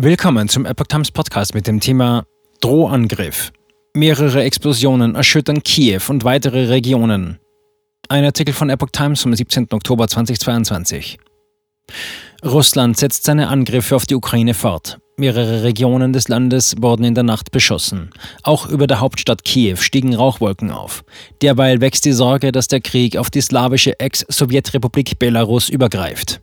Willkommen zum Epoch Times Podcast mit dem Thema Drohangriff. Mehrere Explosionen erschüttern Kiew und weitere Regionen. Ein Artikel von Epoch Times vom 17. Oktober 2022. Russland setzt seine Angriffe auf die Ukraine fort. Mehrere Regionen des Landes wurden in der Nacht beschossen. Auch über der Hauptstadt Kiew stiegen Rauchwolken auf. Derweil wächst die Sorge, dass der Krieg auf die slawische Ex-Sowjetrepublik Belarus übergreift.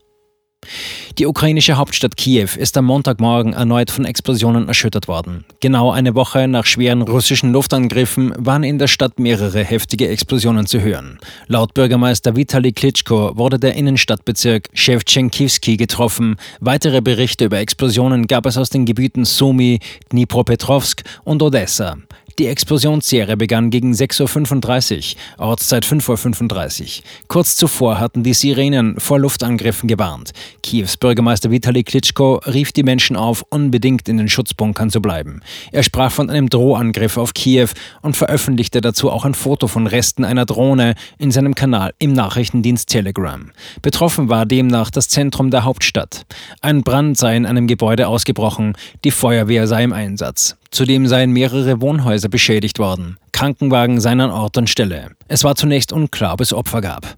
Die ukrainische Hauptstadt Kiew ist am Montagmorgen erneut von Explosionen erschüttert worden. Genau eine Woche nach schweren russischen Luftangriffen waren in der Stadt mehrere heftige Explosionen zu hören. Laut Bürgermeister Vitali Klitschko wurde der Innenstadtbezirk Shevchenkivsky getroffen. Weitere Berichte über Explosionen gab es aus den Gebieten Sumy, Dnipropetrovsk und Odessa. Die Explosionsserie begann gegen 6.35 Uhr, Ortszeit 5.35 Uhr. Kurz zuvor hatten die Sirenen vor Luftangriffen gewarnt. Kiews Bürgermeister Vitali Klitschko rief die Menschen auf, unbedingt in den Schutzbunkern zu bleiben. Er sprach von einem Drohangriff auf Kiew und veröffentlichte dazu auch ein Foto von Resten einer Drohne in seinem Kanal im Nachrichtendienst Telegram. Betroffen war demnach das Zentrum der Hauptstadt. Ein Brand sei in einem Gebäude ausgebrochen, die Feuerwehr sei im Einsatz. Zudem seien mehrere Wohnhäuser beschädigt worden. Krankenwagen seien an Ort und Stelle. Es war zunächst unklar, ob es Opfer gab.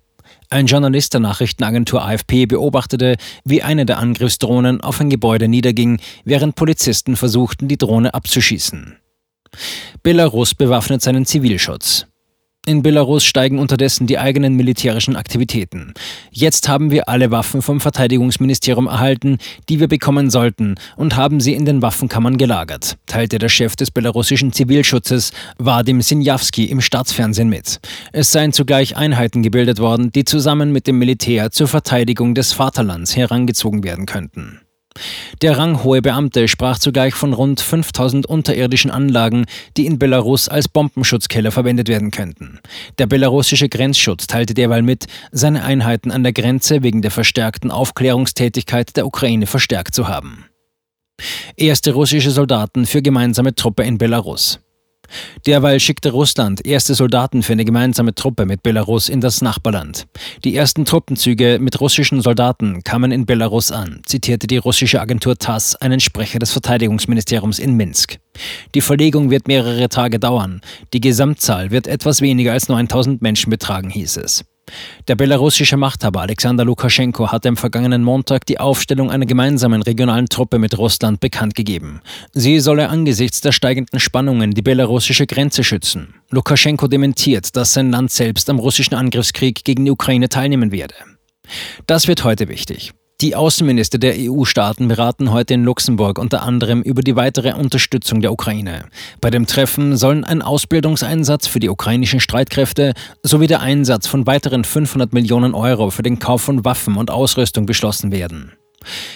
Ein Journalist der Nachrichtenagentur AFP beobachtete, wie eine der Angriffsdrohnen auf ein Gebäude niederging, während Polizisten versuchten, die Drohne abzuschießen. Belarus bewaffnet seinen Zivilschutz. In Belarus steigen unterdessen die eigenen militärischen Aktivitäten. Jetzt haben wir alle Waffen vom Verteidigungsministerium erhalten, die wir bekommen sollten, und haben sie in den Waffenkammern gelagert, teilte der Chef des belarussischen Zivilschutzes Vadim Sinjawski im Staatsfernsehen mit. Es seien zugleich Einheiten gebildet worden, die zusammen mit dem Militär zur Verteidigung des Vaterlands herangezogen werden könnten. Der ranghohe Beamte sprach zugleich von rund 5000 unterirdischen Anlagen, die in Belarus als Bombenschutzkeller verwendet werden könnten. Der belarussische Grenzschutz teilte derweil mit, seine Einheiten an der Grenze wegen der verstärkten Aufklärungstätigkeit der Ukraine verstärkt zu haben. Erste russische Soldaten für gemeinsame Truppe in Belarus. Derweil schickte Russland erste Soldaten für eine gemeinsame Truppe mit Belarus in das Nachbarland. Die ersten Truppenzüge mit russischen Soldaten kamen in Belarus an, zitierte die russische Agentur TASS einen Sprecher des Verteidigungsministeriums in Minsk. Die Verlegung wird mehrere Tage dauern. Die Gesamtzahl wird etwas weniger als 9000 Menschen betragen, hieß es. Der belarussische Machthaber Alexander Lukaschenko hatte am vergangenen Montag die Aufstellung einer gemeinsamen regionalen Truppe mit Russland bekannt gegeben. Sie solle angesichts der steigenden Spannungen die belarussische Grenze schützen. Lukaschenko dementiert, dass sein Land selbst am russischen Angriffskrieg gegen die Ukraine teilnehmen werde. Das wird heute wichtig. Die Außenminister der EU-Staaten beraten heute in Luxemburg unter anderem über die weitere Unterstützung der Ukraine. Bei dem Treffen sollen ein Ausbildungseinsatz für die ukrainischen Streitkräfte sowie der Einsatz von weiteren 500 Millionen Euro für den Kauf von Waffen und Ausrüstung beschlossen werden.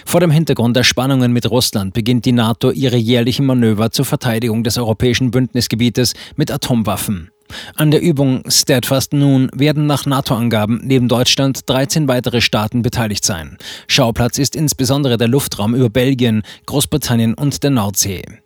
Vor dem Hintergrund der Spannungen mit Russland beginnt die NATO ihre jährlichen Manöver zur Verteidigung des europäischen Bündnisgebietes mit Atomwaffen. An der Übung Steadfast Noon werden nach NATO-Angaben neben Deutschland 13 weitere Staaten beteiligt sein. Schauplatz ist insbesondere der Luftraum über Belgien, Großbritannien und der Nordsee.